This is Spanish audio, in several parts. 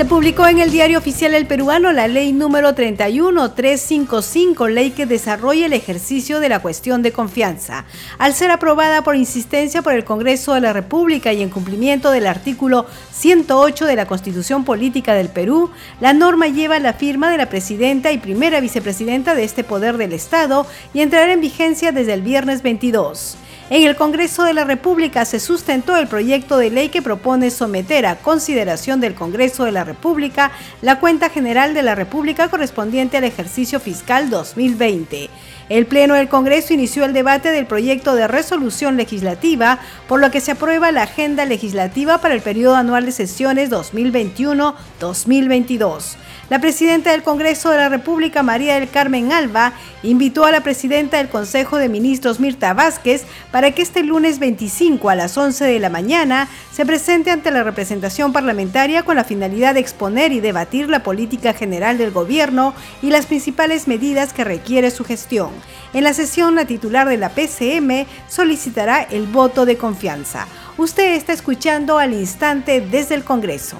Se publicó en el diario oficial El Peruano la ley número 31355, ley que desarrolla el ejercicio de la cuestión de confianza. Al ser aprobada por insistencia por el Congreso de la República y en cumplimiento del artículo 108 de la Constitución Política del Perú, la norma lleva la firma de la presidenta y primera vicepresidenta de este poder del Estado y entrará en vigencia desde el viernes 22. En el Congreso de la República se sustentó el proyecto de ley que propone someter a consideración del Congreso de la República la cuenta general de la República correspondiente al ejercicio fiscal 2020. El Pleno del Congreso inició el debate del proyecto de resolución legislativa, por lo que se aprueba la agenda legislativa para el periodo anual de sesiones 2021-2022. La presidenta del Congreso de la República, María del Carmen Alba, invitó a la presidenta del Consejo de Ministros, Mirta Vázquez, para que este lunes 25 a las 11 de la mañana se presente ante la representación parlamentaria con la finalidad de exponer y debatir la política general del gobierno y las principales medidas que requiere su gestión. En la sesión, la titular de la PCM solicitará el voto de confianza. Usted está escuchando al instante desde el Congreso.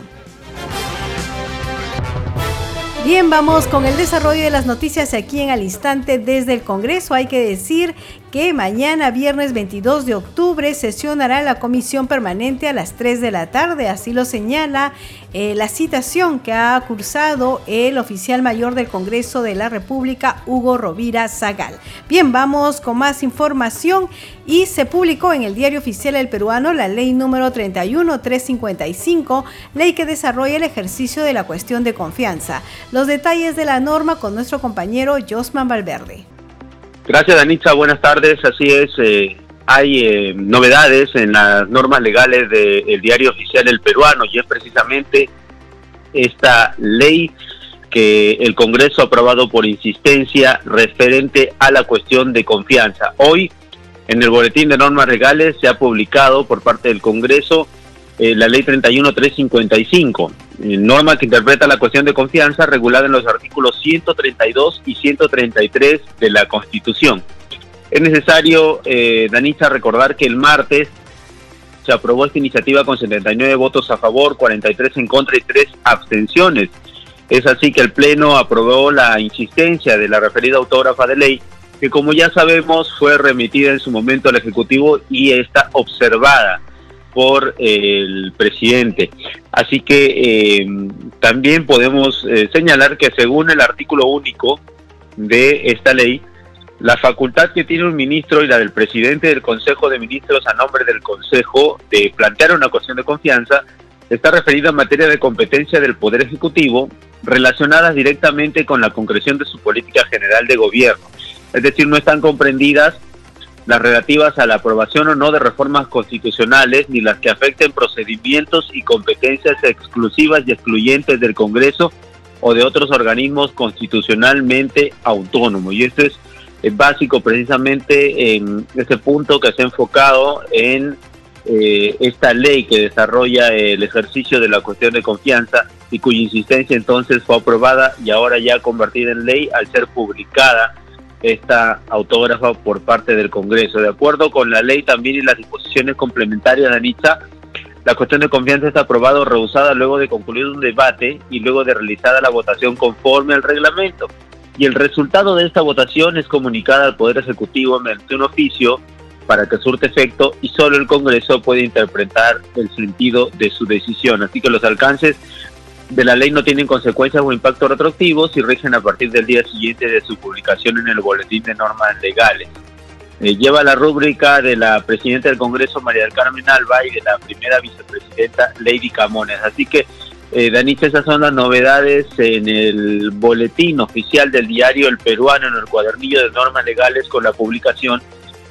Bien, vamos con el desarrollo de las noticias aquí en al instante desde el Congreso. Hay que decir que mañana, viernes 22 de octubre, sesionará la comisión permanente a las 3 de la tarde. Así lo señala eh, la citación que ha cursado el oficial mayor del Congreso de la República, Hugo Rovira Zagal. Bien, vamos con más información y se publicó en el diario oficial El Peruano la ley número 31355, ley que desarrolla el ejercicio de la cuestión de confianza. Los detalles de la norma con nuestro compañero Josman Valverde. Gracias, Danitza. Buenas tardes. Así es, eh, hay eh, novedades en las normas legales del diario oficial El Peruano y es precisamente esta ley que el Congreso ha aprobado por insistencia referente a la cuestión de confianza. Hoy, en el Boletín de Normas Legales, se ha publicado por parte del Congreso eh, la Ley 31355, eh, norma que interpreta la cuestión de confianza regulada en los artículos 132 y 133 de la Constitución. Es necesario, eh, recordar que el martes se aprobó esta iniciativa con 79 votos a favor, 43 en contra y 3 abstenciones. Es así que el Pleno aprobó la insistencia de la referida autógrafa de ley, que como ya sabemos fue remitida en su momento al Ejecutivo y está observada por el presidente. Así que eh, también podemos eh, señalar que según el artículo único de esta ley, la facultad que tiene un ministro y la del presidente del Consejo de Ministros a nombre del Consejo de plantear una cuestión de confianza está referida a materia de competencia del Poder Ejecutivo relacionadas directamente con la concreción de su política general de gobierno. Es decir, no están comprendidas las relativas a la aprobación o no de reformas constitucionales, ni las que afecten procedimientos y competencias exclusivas y excluyentes del Congreso o de otros organismos constitucionalmente autónomos. Y esto es, básico precisamente en ese punto que se ha enfocado en eh, esta ley que desarrolla el ejercicio de la cuestión de confianza y cuya insistencia entonces fue aprobada y ahora ya convertida en ley al ser publicada esta autógrafa por parte del Congreso. De acuerdo con la ley también y las disposiciones complementarias de Anita, la cuestión de confianza está aprobada o rehusada luego de concluir un debate y luego de realizada la votación conforme al reglamento. Y el resultado de esta votación es comunicada al Poder Ejecutivo mediante un oficio para que surte efecto y solo el Congreso puede interpretar el sentido de su decisión. Así que los alcances de la ley no tienen consecuencias o impacto retroactivos y rigen a partir del día siguiente de su publicación en el Boletín de Normas Legales. Eh, lleva la rúbrica de la presidenta del Congreso, María del Carmen Alba, y de la primera vicepresidenta, Lady Camones. Así que, eh, esas son las novedades en el boletín oficial del diario El Peruano, en el cuadernillo de normas legales, con la publicación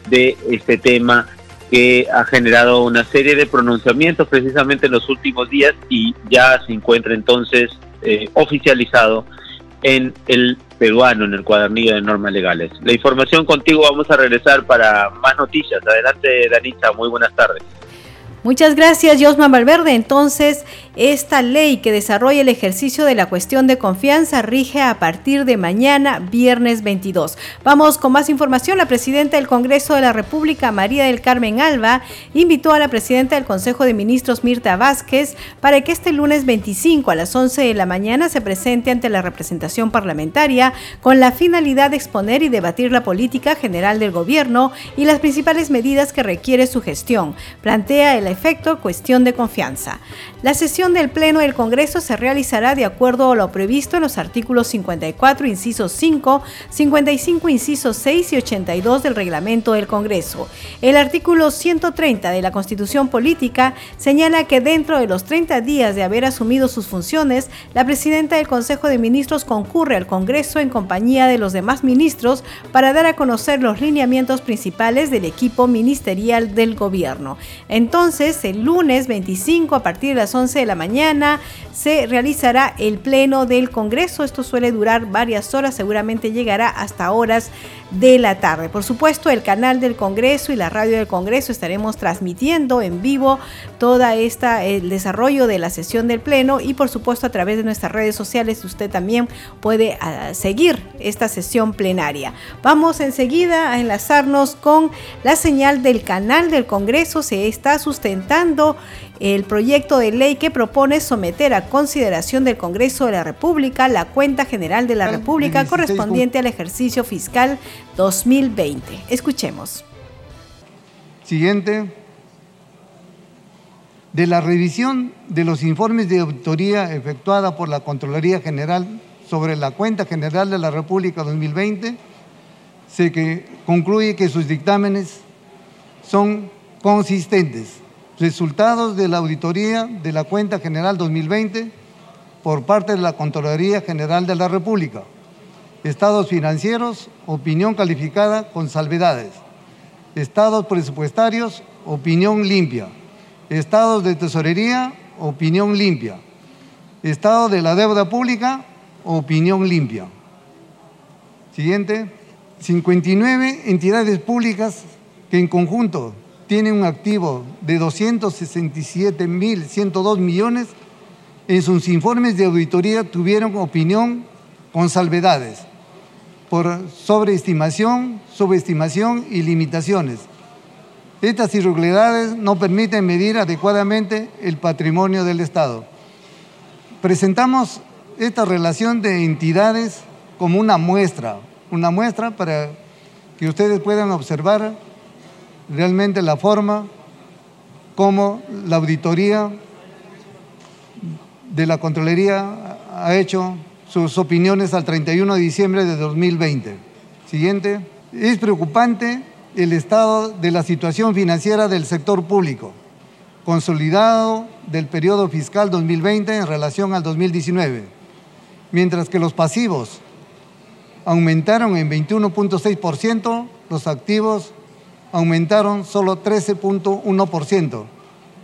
de este tema que ha generado una serie de pronunciamientos precisamente en los últimos días y ya se encuentra entonces eh, oficializado en el peruano en el cuadernillo de normas legales. La información contigo vamos a regresar para más noticias. Adelante, Danita, muy buenas tardes. Muchas gracias, Josman Valverde. Entonces, esta ley que desarrolla el ejercicio de la cuestión de confianza rige a partir de mañana, viernes 22. Vamos con más información. La presidenta del Congreso de la República, María del Carmen Alba, invitó a la presidenta del Consejo de Ministros, Mirta Vázquez, para que este lunes 25 a las 11 de la mañana se presente ante la representación parlamentaria con la finalidad de exponer y debatir la política general del gobierno y las principales medidas que requiere su gestión. Plantea el efecto cuestión de confianza. La sesión del Pleno del Congreso se realizará de acuerdo a lo previsto en los artículos 54, inciso 5, 55, inciso 6 y 82 del reglamento del Congreso. El artículo 130 de la Constitución Política señala que dentro de los 30 días de haber asumido sus funciones, la presidenta del Consejo de Ministros concurre al Congreso en compañía de los demás ministros para dar a conocer los lineamientos principales del equipo ministerial del gobierno. Entonces, el lunes 25 a partir de las 11 de la mañana se realizará el pleno del Congreso. Esto suele durar varias horas, seguramente llegará hasta horas de la tarde. Por supuesto, el canal del Congreso y la radio del Congreso estaremos transmitiendo en vivo toda esta el desarrollo de la sesión del pleno y por supuesto a través de nuestras redes sociales usted también puede ah, seguir esta sesión plenaria. Vamos enseguida a enlazarnos con la señal del canal del Congreso. Se está sustentando el proyecto de ley que propone someter a consideración del Congreso de la República la cuenta general de la República correspondiente al ejercicio fiscal 2020. Escuchemos. Siguiente. De la revisión de los informes de auditoría efectuada por la Contraloría General sobre la cuenta general de la República 2020, se que concluye que sus dictámenes son consistentes resultados de la auditoría de la cuenta general 2020 por parte de la Contraloría General de la República. Estados financieros, opinión calificada con salvedades. Estados presupuestarios, opinión limpia. Estados de tesorería, opinión limpia. Estado de la deuda pública, opinión limpia. Siguiente. 59 entidades públicas que en conjunto tiene un activo de 267.102 millones, en sus informes de auditoría tuvieron opinión con salvedades por sobreestimación, subestimación y limitaciones. Estas irregularidades no permiten medir adecuadamente el patrimonio del Estado. Presentamos esta relación de entidades como una muestra, una muestra para que ustedes puedan observar realmente la forma como la auditoría de la Contraloría ha hecho sus opiniones al 31 de diciembre de 2020. Siguiente. Es preocupante el estado de la situación financiera del sector público, consolidado del periodo fiscal 2020 en relación al 2019, mientras que los pasivos aumentaron en 21.6%, los activos aumentaron solo 13.1%,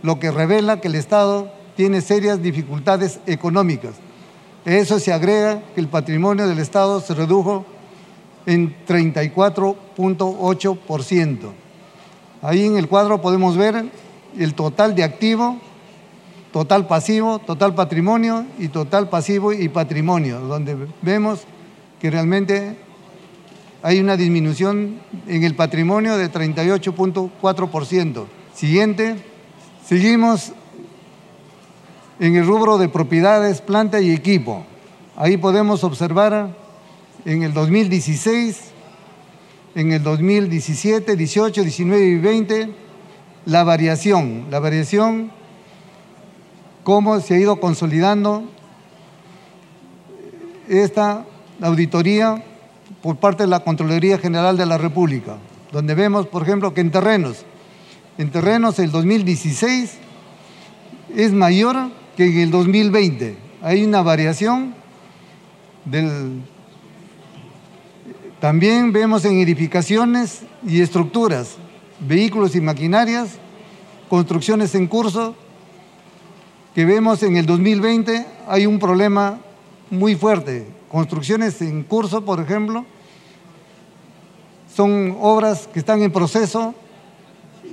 lo que revela que el Estado tiene serias dificultades económicas. eso se agrega que el patrimonio del Estado se redujo en 34.8%. Ahí en el cuadro podemos ver el total de activo, total pasivo, total patrimonio y total pasivo y patrimonio, donde vemos que realmente hay una disminución en el patrimonio de 38.4%. Siguiente, seguimos en el rubro de propiedades, planta y equipo. Ahí podemos observar en el 2016, en el 2017, 18, 19 y 20 la variación, la variación, cómo se ha ido consolidando esta auditoría por parte de la Contraloría General de la República, donde vemos, por ejemplo, que en terrenos, en terrenos el 2016 es mayor que en el 2020. Hay una variación del... También vemos en edificaciones y estructuras, vehículos y maquinarias, construcciones en curso, que vemos en el 2020 hay un problema muy fuerte construcciones en curso, por ejemplo, son obras que están en proceso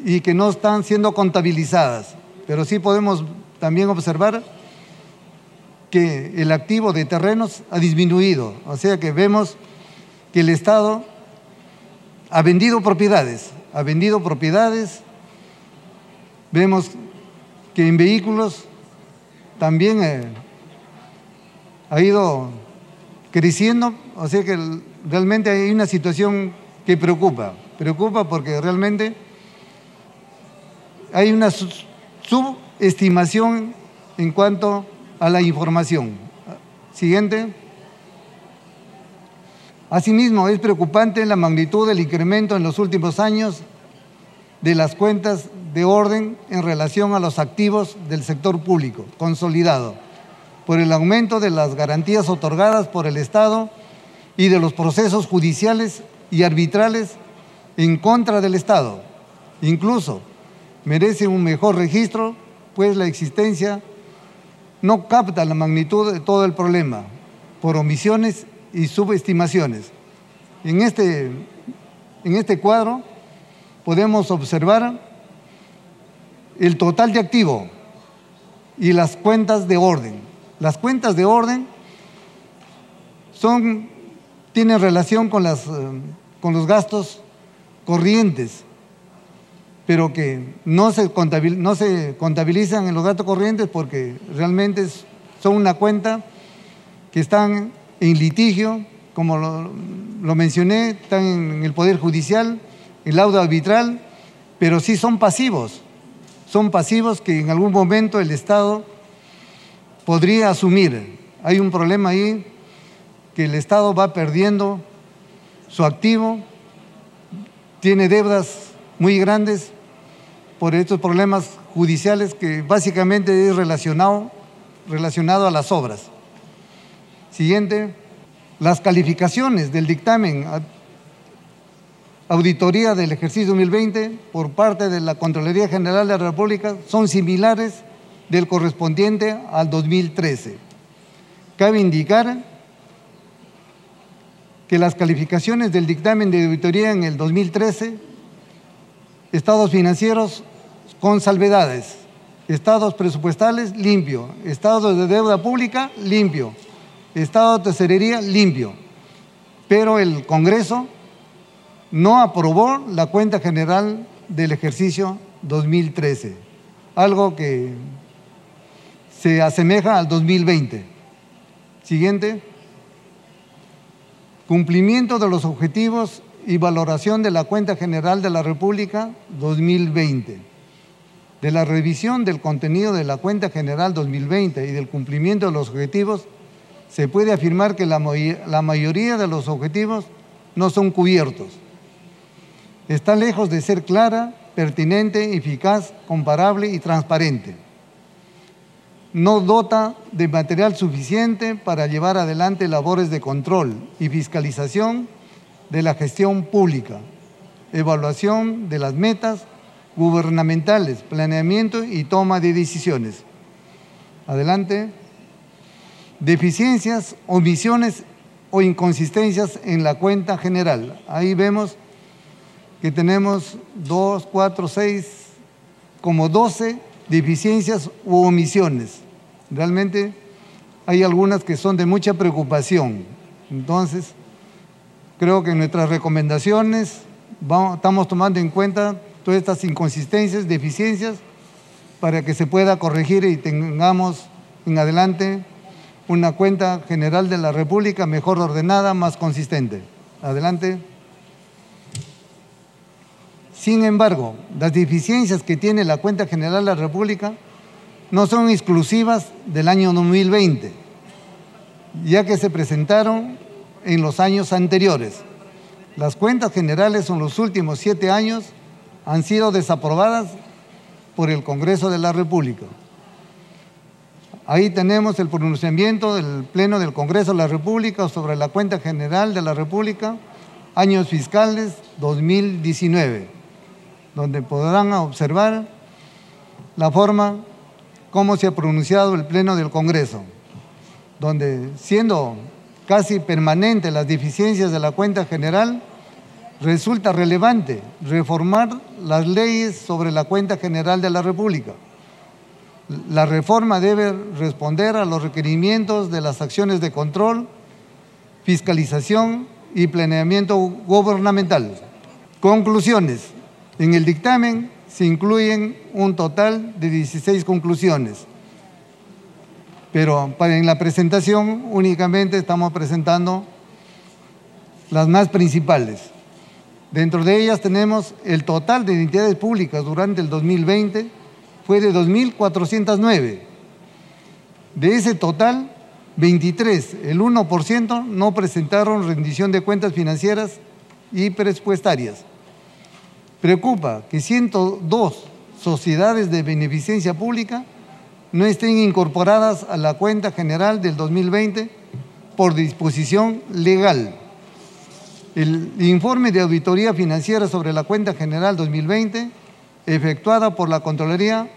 y que no están siendo contabilizadas, pero sí podemos también observar que el activo de terrenos ha disminuido, o sea que vemos que el Estado ha vendido propiedades, ha vendido propiedades, vemos que en vehículos también eh, ha ido creciendo, o sea que realmente hay una situación que preocupa, preocupa porque realmente hay una subestimación en cuanto a la información. Siguiente. Asimismo, es preocupante la magnitud del incremento en los últimos años de las cuentas de orden en relación a los activos del sector público consolidado, por el aumento de las garantías otorgadas por el Estado y de los procesos judiciales y arbitrales en contra del Estado. Incluso merece un mejor registro, pues la existencia no capta la magnitud de todo el problema por omisiones y subestimaciones. En este, en este cuadro podemos observar el total de activo y las cuentas de orden. Las cuentas de orden son, tienen relación con, las, eh, con los gastos corrientes, pero que no se, contabilizan en los gastos corrientes porque realmente son una cuenta que están en litigio, como lo, mencioné, están en el Poder Judicial, el laudo arbitral, pero sí son pasivos. Son pasivos que en algún momento el Estado podría asumir. Hay un problema ahí que el Estado va perdiendo su activo, tiene deudas muy grandes por estos problemas judiciales que básicamente es relacionado, relacionado a las obras. Siguiente, las calificaciones del dictamen auditoría del ejercicio 2020 por parte de la Contraloría General de la República son similares del correspondiente al 2013. Cabe indicar que las calificaciones del dictamen de auditoría en el 2013, estados financieros con salvedades, estados presupuestales limpio, estados de deuda pública limpio, estado de tesorería limpio. Pero el Congreso no aprobó la cuenta general del ejercicio 2013, algo que se asemeja al 2020. Siguiente. Cumplimiento de los objetivos y valoración de la cuenta general de la República 2020. De la revisión del contenido de la cuenta general 2020 y del cumplimiento de los objetivos, se puede afirmar que la, la mayoría de los objetivos no son cubiertos. Está lejos de ser clara, pertinente, eficaz, comparable y transparente no dota de material suficiente para llevar adelante labores de control y fiscalización de la gestión pública, evaluación de las metas gubernamentales, planeamiento y toma de decisiones. Adelante. Deficiencias, omisiones o inconsistencias en la cuenta general. Ahí vemos que tenemos dos, cuatro, seis, como doce deficiencias u omisiones. Realmente hay algunas que son de mucha preocupación. Entonces, creo que en nuestras recomendaciones estamos tomando en cuenta todas estas inconsistencias, deficiencias, para que se pueda corregir y tengamos en adelante una cuenta general de la República mejor ordenada, más consistente. Adelante. Sin embargo, las deficiencias que tiene la cuenta general de la República no son exclusivas del año 2020, ya que se presentaron en los años anteriores. Las cuentas generales en los últimos siete años han sido desaprobadas por el Congreso de la República. Ahí tenemos el pronunciamiento del Pleno del Congreso de la República sobre la cuenta general de la República, años fiscales 2019, donde podrán observar la forma cómo se ha pronunciado el Pleno del Congreso, donde siendo casi permanente las deficiencias de la cuenta general, resulta relevante reformar las leyes sobre la cuenta general de la República. La reforma debe responder a los requerimientos de las acciones de control, fiscalización y planeamiento gubernamental. Conclusiones. En el dictamen se incluyen un total de 16 conclusiones, pero en la presentación únicamente estamos presentando las más principales. Dentro de ellas tenemos el total de identidades públicas durante el 2020 fue de 2.409. De ese total, 23, el 1%, no presentaron rendición de cuentas financieras y presupuestarias. Preocupa que 102 sociedades de beneficencia pública no estén incorporadas a la cuenta general del 2020 por disposición legal. El informe de auditoría financiera sobre la cuenta general 2020, efectuada por la Contraloría,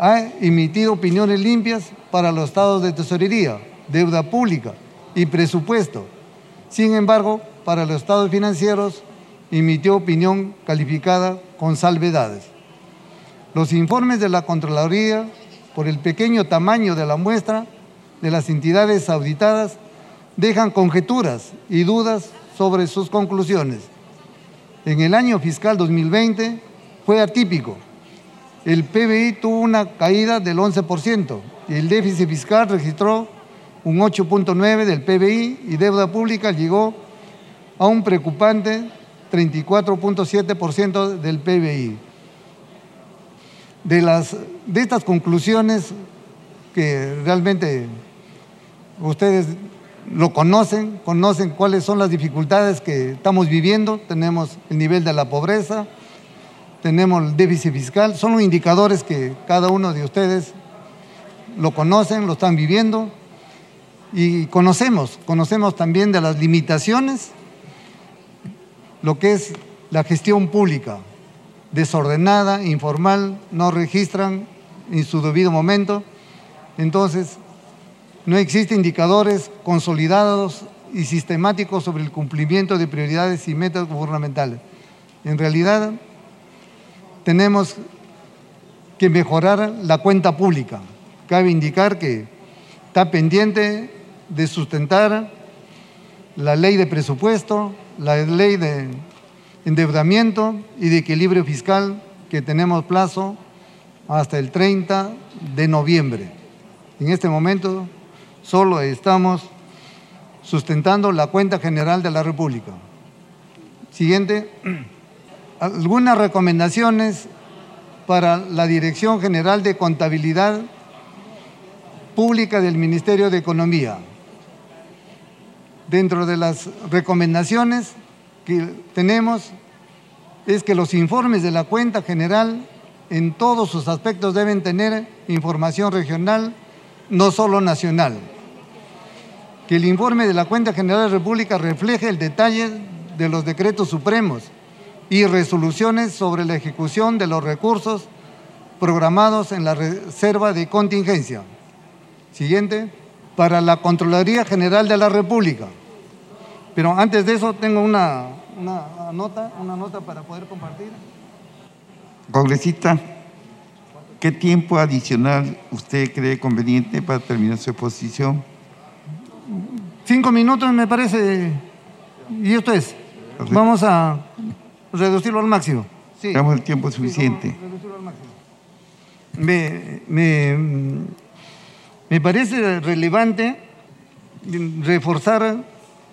ha emitido opiniones limpias para los estados de tesorería, deuda pública y presupuesto. Sin embargo, para los estados financieros emitió opinión calificada con salvedades. Los informes de la Contraloría, por el pequeño tamaño de la muestra de las entidades auditadas, dejan conjeturas y dudas sobre sus conclusiones. En el año fiscal 2020 fue atípico. El PBI tuvo una caída del 11% y el déficit fiscal registró un 8.9% del PBI y deuda pública llegó a un preocupante 34.7% del PBI. De, las, de estas conclusiones que realmente ustedes lo conocen, conocen cuáles son las dificultades que estamos viviendo, tenemos el nivel de la pobreza, tenemos el déficit fiscal, son los indicadores que cada uno de ustedes lo conocen, lo están viviendo. Y conocemos, conocemos también de las limitaciones, lo que es la gestión pública, desordenada, informal, no registran en su debido momento. Entonces, no existen indicadores consolidados y sistemáticos sobre el cumplimiento de prioridades y metas gubernamentales. En realidad, tenemos que mejorar la cuenta pública. Cabe indicar que está pendiente de sustentar la ley de presupuesto, la ley de endeudamiento y de equilibrio fiscal que tenemos plazo hasta el 30 de noviembre. En este momento solo estamos sustentando la cuenta general de la República. Siguiente, algunas recomendaciones para la Dirección General de Contabilidad Pública del Ministerio de Economía. Dentro de las recomendaciones que tenemos es que los informes de la cuenta general en todos sus aspectos deben tener información regional, no solo nacional que el informe de la Cuenta General de la República refleje el detalle de los decretos supremos y resoluciones sobre la ejecución de los recursos programados en la Reserva de Contingencia. Siguiente, para la Contraloría General de la República. Pero antes de eso tengo una, una nota, una nota para poder compartir. Congresista, ¿qué tiempo adicional usted cree conveniente para terminar su exposición? Cinco minutos me parece. Y esto es. Vamos a reducirlo al máximo. Sí. Tenemos el tiempo suficiente. Me, me, me parece relevante reforzar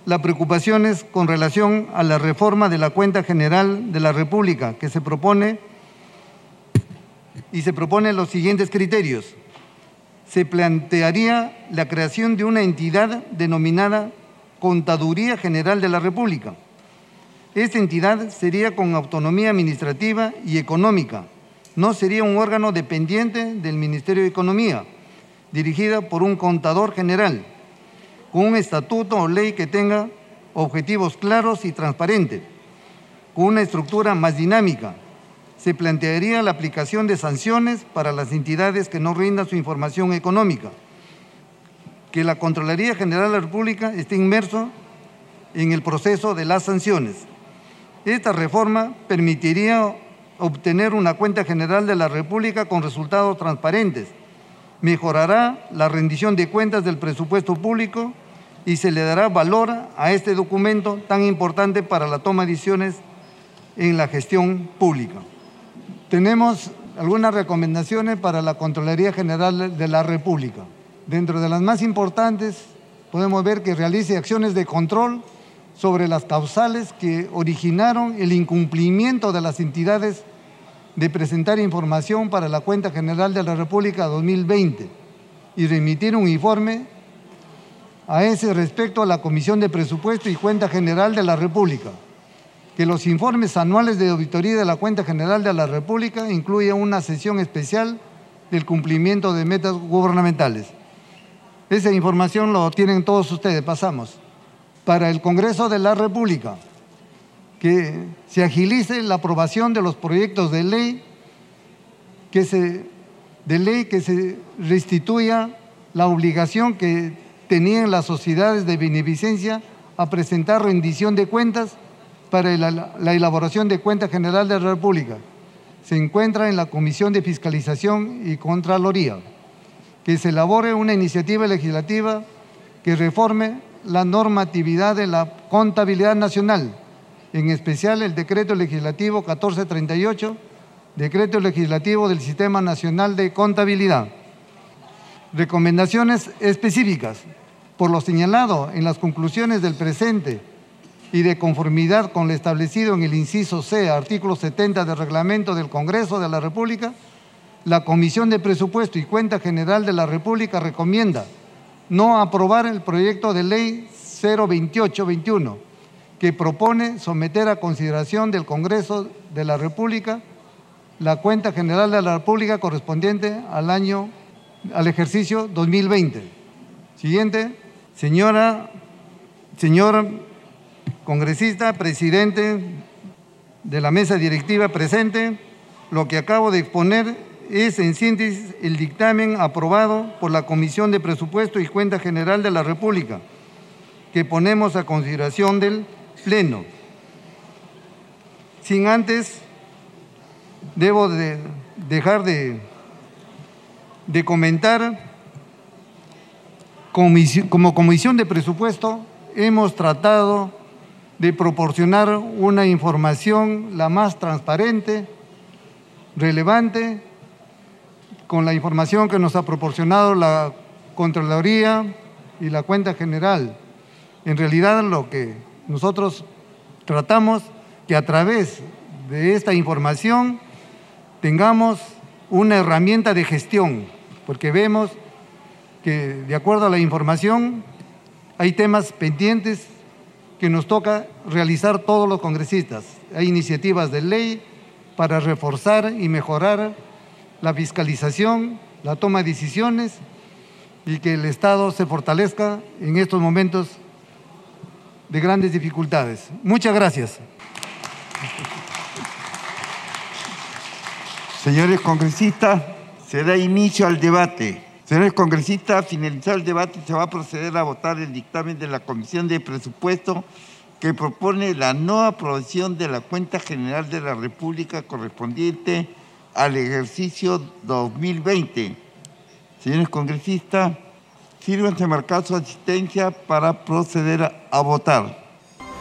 las preocupaciones con relación a la reforma de la cuenta general de la República que se propone y se propone los siguientes criterios se plantearía la creación de una entidad denominada Contaduría General de la República. Esta entidad sería con autonomía administrativa y económica. No sería un órgano dependiente del Ministerio de Economía, dirigida por un contador general, con un estatuto o ley que tenga objetivos claros y transparentes, con una estructura más dinámica, se plantearía la aplicación de sanciones para las entidades que no rindan su información económica. que la Contraloría General de la República esté inmerso en el proceso de las sanciones. Esta reforma permitiría obtener una cuenta general de la República con resultados transparentes, mejorará la rendición de cuentas del presupuesto público y se le dará valor a este documento tan importante para la toma de decisiones en la gestión pública. Tenemos algunas recomendaciones para la Contraloría General de la República. Dentro de las más importantes, podemos ver que realice acciones de control sobre las causales que originaron el incumplimiento de las entidades de presentar información para la Cuenta General de la República 2020 y remitir un informe a ese respecto a la Comisión de Presupuesto y Cuenta General de la República. Que los informes anuales de auditoría de la Cuenta General de la República incluyan una sesión especial del cumplimiento de metas gubernamentales. Esa información lo tienen todos ustedes, pasamos. Para el Congreso de la República, que se agilice la aprobación de los proyectos de ley, que se, de ley que se restituya la obligación que tenían las sociedades de beneficencia a presentar rendición de cuentas para la, la elaboración de cuenta general de la República. Se encuentra en la Comisión de Fiscalización y Contraloría que se elabore una iniciativa legislativa que reforme la normatividad de la contabilidad nacional, en especial el decreto legislativo 1438, decreto legislativo del Sistema Nacional de Contabilidad. Recomendaciones específicas. Por lo señalado en las conclusiones del presente y de conformidad con lo establecido en el inciso C, artículo 70 del reglamento del Congreso de la República, la Comisión de Presupuesto y Cuenta General de la República recomienda no aprobar el proyecto de ley 02821 que propone someter a consideración del Congreso de la República la cuenta general de la República correspondiente al año al ejercicio 2020. Siguiente, señora señor congresista, presidente de la mesa directiva presente, lo que acabo de exponer es en síntesis el dictamen aprobado por la Comisión de Presupuesto y Cuenta General de la República, que ponemos a consideración del Pleno. Sin antes, debo de dejar de, de comentar, como Comisión de Presupuesto hemos tratado de proporcionar una información la más transparente, relevante con la información que nos ha proporcionado la Contraloría y la Cuenta General. En realidad lo que nosotros tratamos que a través de esta información tengamos una herramienta de gestión, porque vemos que de acuerdo a la información hay temas pendientes que nos toca realizar todos los congresistas. Hay iniciativas de ley para reforzar y mejorar la fiscalización, la toma de decisiones y que el Estado se fortalezca en estos momentos de grandes dificultades. Muchas gracias. Señores congresistas, se da inicio al debate. Señores congresistas, finalizado el debate, se va a proceder a votar el dictamen de la Comisión de Presupuesto que propone la no aprobación de la cuenta general de la República correspondiente al ejercicio 2020. Señores congresistas, sírvanse marcar su asistencia para proceder a, votar.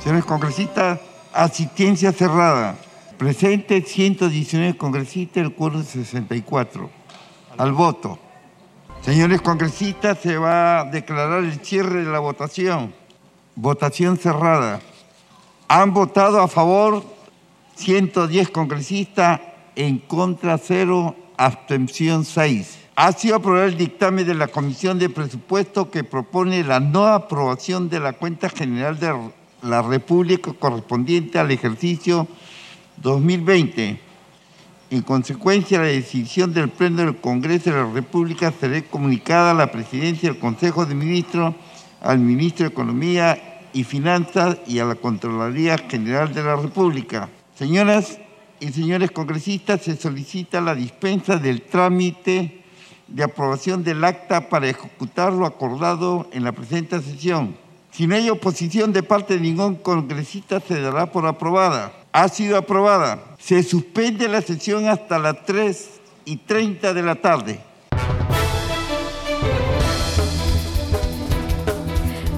Señores congresistas, asistencia cerrada. Presente 119 congresistas, el quórum 64. Al voto. Señores congresistas, se va a declarar el cierre de la votación. Votación cerrada. Han votado a favor 110 congresistas, en contra cero, abstención 6. Ha sido aprobado el dictamen de la Comisión de Presupuesto que propone la no aprobación de la cuenta general de la República correspondiente al ejercicio 2020. En consecuencia, la decisión del Pleno del Congreso de la República será comunicada a la Presidencia del Consejo de Ministros, al Ministro de Economía y Finanzas y a la Contraloría General de la República. Señoras y señores congresistas, se solicita la dispensa del trámite de aprobación del acta para ejecutar lo acordado en la presente sesión. Si no hay oposición de parte de ningún congresista, se dará por aprobada. Ha sido aprobada. Se suspende la sesión hasta las 3 y 30 de la tarde.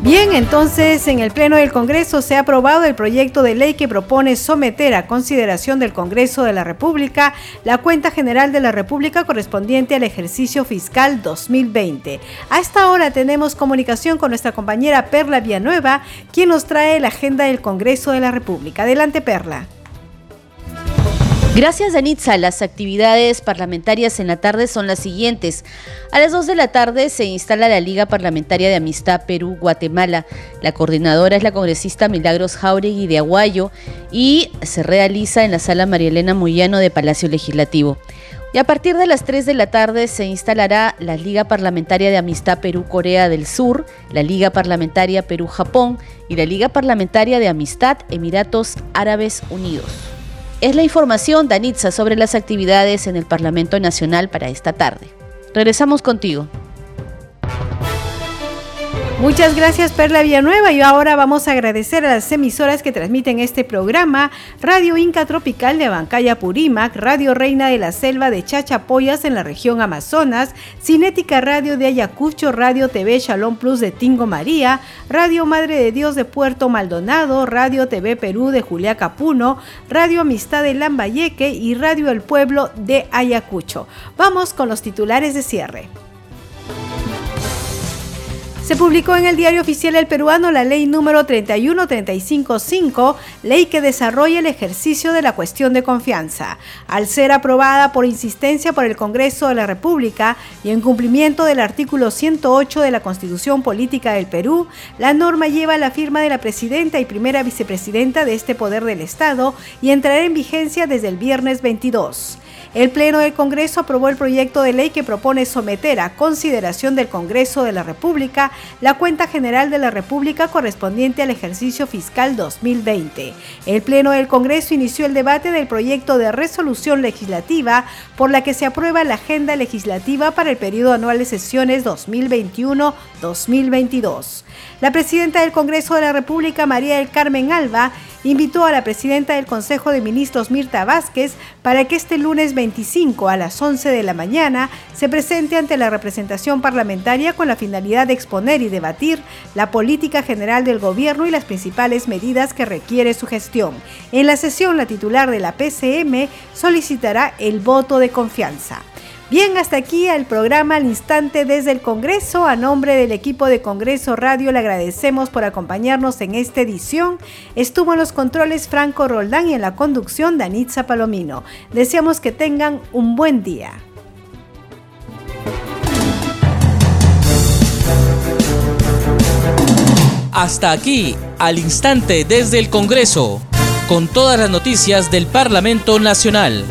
Bien, entonces en el Pleno del Congreso se ha aprobado el proyecto de ley que propone someter a consideración del Congreso de la República la cuenta general de la República correspondiente al ejercicio fiscal 2020. A esta hora tenemos comunicación con nuestra compañera Perla Villanueva, quien nos trae la agenda del Congreso de la República. Adelante, Perla. Gracias, Danitza. Las actividades parlamentarias en la tarde son las siguientes. A las 2 de la tarde se instala la Liga Parlamentaria de Amistad Perú-Guatemala. La coordinadora es la congresista Milagros Jauregui de Aguayo y se realiza en la sala María Elena Moyano de Palacio Legislativo. Y a partir de las 3 de la tarde se instalará la Liga Parlamentaria de Amistad Perú-Corea del Sur, la Liga Parlamentaria Perú-Japón y la Liga Parlamentaria de Amistad Emiratos Árabes Unidos. Es la información, Danitza, sobre las actividades en el Parlamento Nacional para esta tarde. Regresamos contigo. Muchas gracias Perla Villanueva y ahora vamos a agradecer a las emisoras que transmiten este programa, Radio Inca Tropical de Bancaya Purímac, Radio Reina de la Selva de Chachapoyas en la región Amazonas, Cinética Radio de Ayacucho, Radio TV Shalom Plus de Tingo María, Radio Madre de Dios de Puerto Maldonado, Radio TV Perú de Julia Capuno, Radio Amistad de Lambayeque y Radio El Pueblo de Ayacucho. Vamos con los titulares de cierre. Se publicó en el Diario Oficial El Peruano la ley número 31355, ley que desarrolla el ejercicio de la cuestión de confianza. Al ser aprobada por insistencia por el Congreso de la República y en cumplimiento del artículo 108 de la Constitución Política del Perú, la norma lleva la firma de la presidenta y primera vicepresidenta de este poder del Estado y entrará en vigencia desde el viernes 22. El Pleno del Congreso aprobó el proyecto de ley que propone someter a consideración del Congreso de la República la cuenta general de la República correspondiente al ejercicio fiscal 2020. El Pleno del Congreso inició el debate del proyecto de resolución legislativa por la que se aprueba la agenda legislativa para el periodo anual de sesiones 2021-2022. La presidenta del Congreso de la República, María del Carmen Alba, invitó a la presidenta del Consejo de Ministros, Mirta Vázquez, para que este lunes 25 a las 11 de la mañana se presente ante la representación parlamentaria con la finalidad de exponer y debatir la política general del gobierno y las principales medidas que requiere su gestión. En la sesión, la titular de la PCM solicitará el voto de confianza. Bien, hasta aquí el programa al instante desde el Congreso. A nombre del equipo de Congreso Radio le agradecemos por acompañarnos en esta edición. Estuvo en los controles Franco Roldán y en la conducción Danitza Palomino. Deseamos que tengan un buen día. Hasta aquí, al instante desde el Congreso, con todas las noticias del Parlamento Nacional.